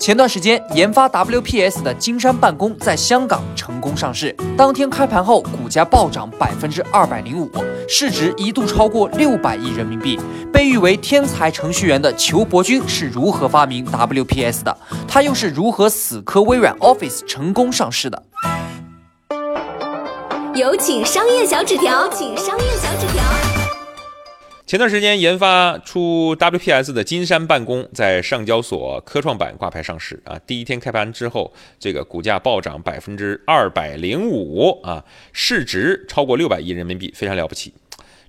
前段时间，研发 WPS 的金山办公在香港成功上市。当天开盘后，股价暴涨百分之二百零五，市值一度超过六百亿人民币。被誉为天才程序员的裘伯君是如何发明 WPS 的？他又是如何死磕微软 Office 成功上市的？有请商业小纸条，请商业小纸条。前段时间研发出 WPS 的金山办公在上交所科创板挂牌上市啊，第一天开盘之后，这个股价暴涨百分之二百零五啊，市值超过六百亿人民币，非常了不起。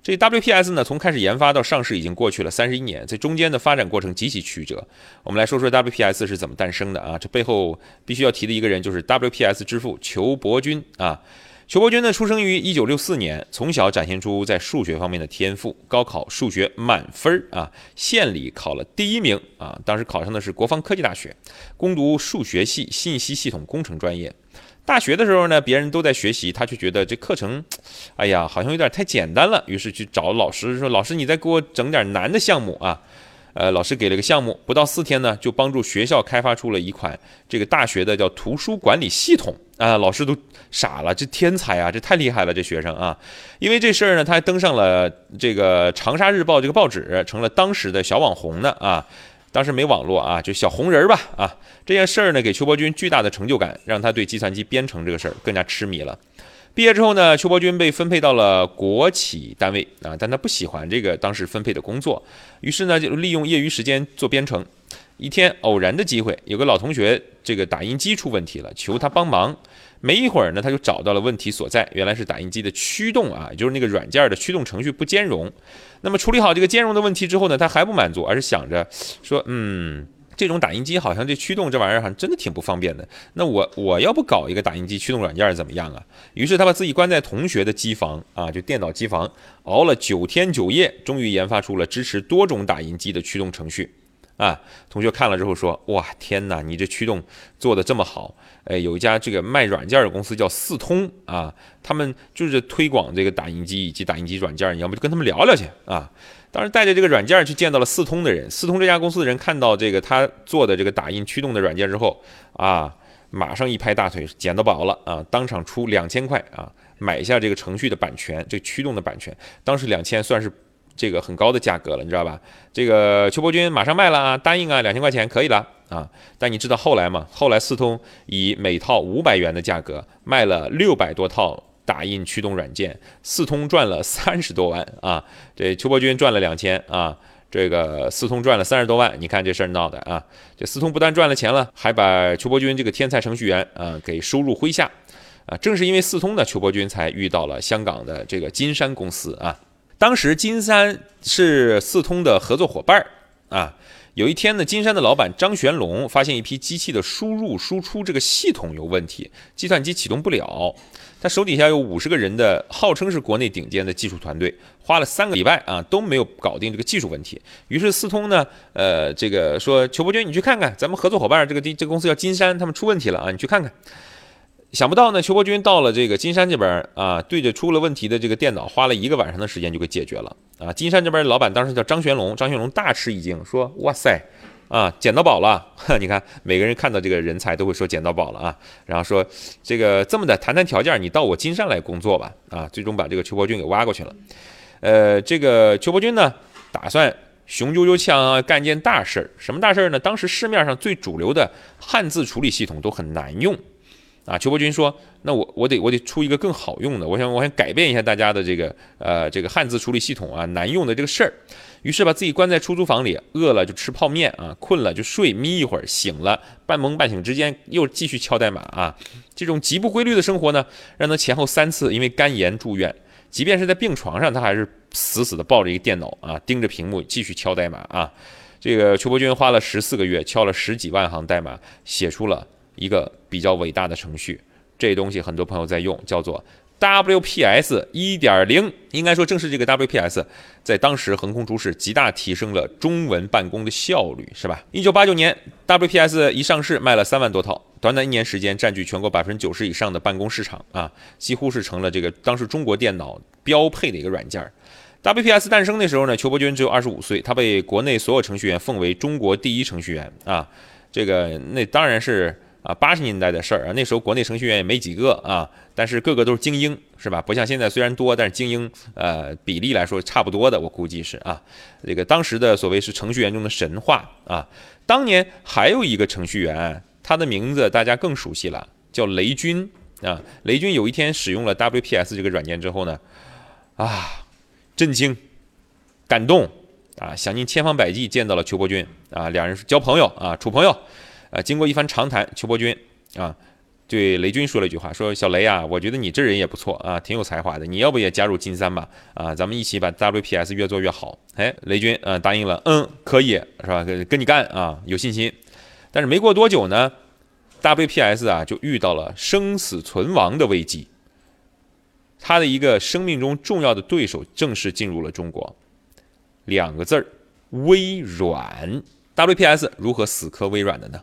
这 WPS 呢，从开始研发到上市已经过去了三十一年，在中间的发展过程极其曲折。我们来说说 WPS 是怎么诞生的啊？这背后必须要提的一个人就是 WPS 之父裘伯君啊。裘伯军呢，出生于一九六四年，从小展现出在数学方面的天赋，高考数学满分儿啊，县里考了第一名啊。当时考上的是国防科技大学，攻读数学系信息系统工程专业。大学的时候呢，别人都在学习，他却觉得这课程，哎呀，好像有点太简单了，于是去找老师说：“老师，你再给我整点难的项目啊。”呃，老师给了个项目，不到四天呢，就帮助学校开发出了一款这个大学的叫图书管理系统啊。老师都傻了，这天才啊，这太厉害了，这学生啊。因为这事儿呢，他还登上了这个长沙日报这个报纸，成了当时的小网红呢啊。当时没网络啊，就小红人儿吧啊。这件事儿呢，给邱伯军巨大的成就感，让他对计算机编程这个事儿更加痴迷了。毕业之后呢，邱伯君被分配到了国企单位啊，但他不喜欢这个当时分配的工作，于是呢，就利用业余时间做编程。一天偶然的机会，有个老同学这个打印机出问题了，求他帮忙。没一会儿呢，他就找到了问题所在，原来是打印机的驱动啊，也就是那个软件的驱动程序不兼容。那么处理好这个兼容的问题之后呢，他还不满足，而是想着说，嗯。这种打印机好像这驱动这玩意儿好像真的挺不方便的。那我我要不搞一个打印机驱动软件怎么样啊？于是他把自己关在同学的机房啊，就电脑机房，熬了九天九夜，终于研发出了支持多种打印机的驱动程序。啊，同学看了之后说：“哇，天哪，你这驱动做的这么好！哎，有一家这个卖软件的公司叫四通啊，他们就是推广这个打印机以及打印机软件，你要不就跟他们聊聊去啊。”当时带着这个软件去见到了四通的人，四通这家公司的人看到这个他做的这个打印驱动的软件之后，啊，马上一拍大腿，捡到宝了啊！当场出两千块啊，买下这个程序的版权，这驱动的版权。当时两千算是这个很高的价格了，你知道吧？这个邱伯君马上卖了啊，答应啊，两千块钱可以了啊。但你知道后来吗？后来四通以每套五百元的价格卖了六百多套。打印驱动软件，四通赚了三十多万啊！这邱伯君赚了两千啊，这个四通赚了三十多万。你看这事儿闹的啊！这四通不但赚了钱了，还把邱伯君这个天才程序员啊给收入麾下啊！正是因为四通的邱伯君才遇到了香港的这个金山公司啊。当时金山是四通的合作伙伴儿啊。有一天呢，金山的老板张玄龙发现一批机器的输入输出这个系统有问题，计算机启动不了。他手底下有五十个人的，号称是国内顶尖的技术团队，花了三个礼拜啊都没有搞定这个技术问题。于是四通呢，呃，这个说裘伯君，你去看看，咱们合作伙伴这个这个公司叫金山，他们出问题了啊，你去看看。想不到呢，邱伯军到了这个金山这边啊，对着出了问题的这个电脑，花了一个晚上的时间就给解决了啊。金山这边老板当时叫张玄龙，张玄龙大吃一惊，说：“哇塞，啊，捡到宝了！你看每个人看到这个人才都会说捡到宝了啊。”然后说：“这个这么的谈谈条件，你到我金山来工作吧。”啊，最终把这个邱伯军给挖过去了。呃，这个邱伯军呢，打算雄赳赳气昂昂干件大事儿。什么大事儿呢？当时市面上最主流的汉字处理系统都很难用。啊，裘伯君说：“那我我得我得出一个更好用的，我想我想改变一下大家的这个呃这个汉字处理系统啊难用的这个事儿。”于是把自己关在出租房里，饿了就吃泡面啊，困了就睡，眯一会儿，醒了半梦半醒之间又继续敲代码啊。这种极不规律的生活呢，让他前后三次因为肝炎住院。即便是在病床上，他还是死死地抱着一个电脑啊，盯着屏幕继续敲代码啊。这个裘伯君花了十四个月，敲了十几万行代码，写出了。一个比较伟大的程序，这东西很多朋友在用，叫做 WPS 一点零，应该说正是这个 WPS，在当时横空出世，极大提升了中文办公的效率，是吧？一九八九年，WPS 一上市，卖了三万多套，短短一年时间，占据全国百分之九十以上的办公市场啊，几乎是成了这个当时中国电脑标配的一个软件。WPS 诞生的时候呢，裘伯君只有二十五岁，他被国内所有程序员奉为中国第一程序员啊，这个那当然是。啊，八十年代的事儿啊，那时候国内程序员也没几个啊，但是个个都是精英，是吧？不像现在虽然多，但是精英呃比例来说差不多的，我估计是啊。这个当时的所谓是程序员中的神话啊。当年还有一个程序员，他的名字大家更熟悉了，叫雷军啊。雷军有一天使用了 WPS 这个软件之后呢，啊，震惊、感动啊，想尽千方百计见到了裘伯军啊，两人交朋友啊，处朋友。啊，经过一番长谈，邱伯钧啊，对雷军说了一句话，说：“小雷啊，我觉得你这人也不错啊，挺有才华的，你要不也加入金三吧？啊，咱们一起把 WPS 越做越好。”哎，雷军啊答应了，嗯，可以是吧？跟跟你干啊，有信心。但是没过多久呢，WPS 啊就遇到了生死存亡的危机，他的一个生命中重要的对手正式进入了中国，两个字儿，微软。WPS 如何死磕微软的呢？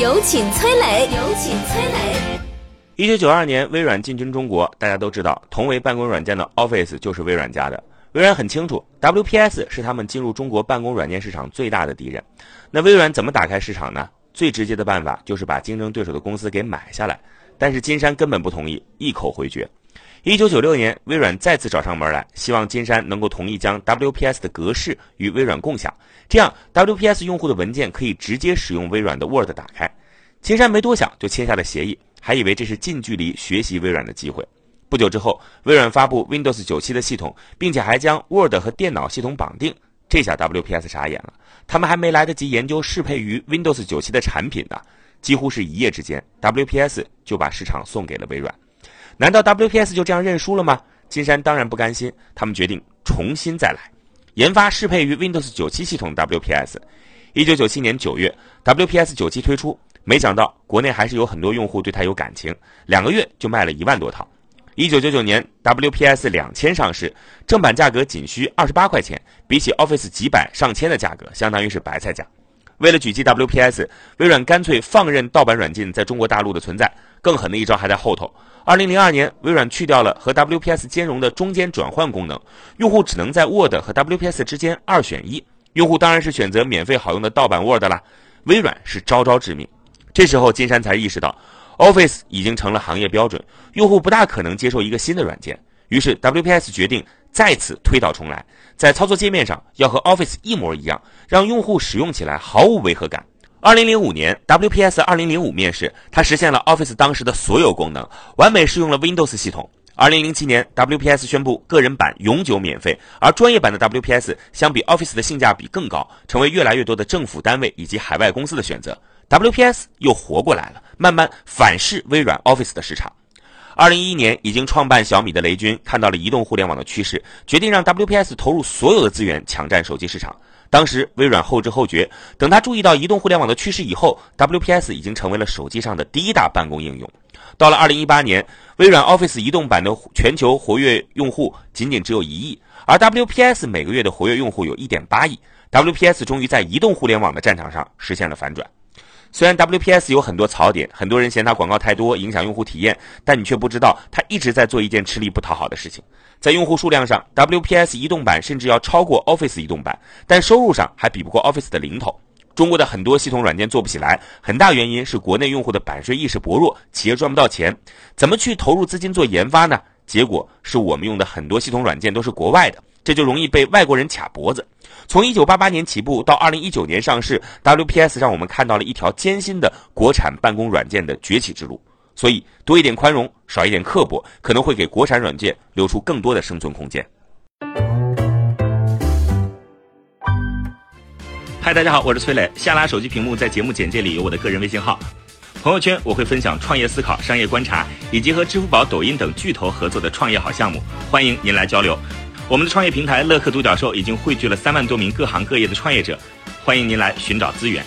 有请崔磊。有请崔磊。一九九二年，微软进军中国，大家都知道，同为办公软件的 Office 就是微软家的。微软很清楚，WPS 是他们进入中国办公软件市场最大的敌人。那微软怎么打开市场呢？最直接的办法就是把竞争对手的公司给买下来。但是金山根本不同意，一口回绝。一九九六年，微软再次找上门来，希望金山能够同意将 WPS 的格式与微软共享。这样，WPS 用户的文件可以直接使用微软的 Word 打开。金山没多想就签下了协议，还以为这是近距离学习微软的机会。不久之后，微软发布 Windows 97的系统，并且还将 Word 和电脑系统绑定。这下 WPS 傻眼了，他们还没来得及研究适配于 Windows 97的产品呢，几乎是一夜之间，WPS 就把市场送给了微软。难道 WPS 就这样认输了吗？金山当然不甘心，他们决定重新再来。研发适配于 Windows 97系统 WPS。一九九七年九月，WPS 97推出，没想到国内还是有很多用户对它有感情，两个月就卖了一万多套。一九九九年，WPS 两千上市，正版价格仅需二十八块钱，比起 Office 几百上千的价格，相当于是白菜价。为了狙击 WPS，微软干脆放任盗版软件在中国大陆的存在。更狠的一招还在后头。二零零二年，微软去掉了和 WPS 兼容的中间转换功能，用户只能在 Word 和 WPS 之间二选一。用户当然是选择免费好用的盗版 Word 啦。微软是招招致命。这时候，金山才意识到，Office 已经成了行业标准，用户不大可能接受一个新的软件。于是，WPS 决定再次推倒重来，在操作界面上要和 Office 一模一样，让用户使用起来毫无违和感。二零零五年，WPS 二零零五面世，它实现了 Office 当时的所有功能，完美适用了 Windows 系统。二零零七年，WPS 宣布个人版永久免费，而专业版的 WPS 相比 Office 的性价比更高，成为越来越多的政府单位以及海外公司的选择。WPS 又活过来了，慢慢反噬微软 Office 的市场。二零一一年，已经创办小米的雷军看到了移动互联网的趋势，决定让 WPS 投入所有的资源抢占手机市场。当时微软后知后觉，等他注意到移动互联网的趋势以后，WPS 已经成为了手机上的第一大办公应用。到了二零一八年，微软 Office 移动版的全球活跃用户仅仅只有一亿，而 WPS 每个月的活跃用户有一点八亿。WPS 终于在移动互联网的战场上实现了反转。虽然 WPS 有很多槽点，很多人嫌它广告太多，影响用户体验，但你却不知道它一直在做一件吃力不讨好的事情。在用户数量上，WPS 移动版甚至要超过 Office 移动版，但收入上还比不过 Office 的零头。中国的很多系统软件做不起来，很大原因是国内用户的版税意识薄弱，企业赚不到钱，怎么去投入资金做研发呢？结果是我们用的很多系统软件都是国外的。这就容易被外国人卡脖子。从一九八八年起步到二零一九年上市，WPS 让我们看到了一条艰辛的国产办公软件的崛起之路。所以多一点宽容，少一点刻薄，可能会给国产软件留出更多的生存空间。嗨，大家好，我是崔磊。下拉手机屏幕，在节目简介里有我的个人微信号。朋友圈我会分享创业思考、商业观察，以及和支付宝、抖音等巨头合作的创业好项目，欢迎您来交流。我们的创业平台乐客独角兽已经汇聚了三万多名各行各业的创业者，欢迎您来寻找资源。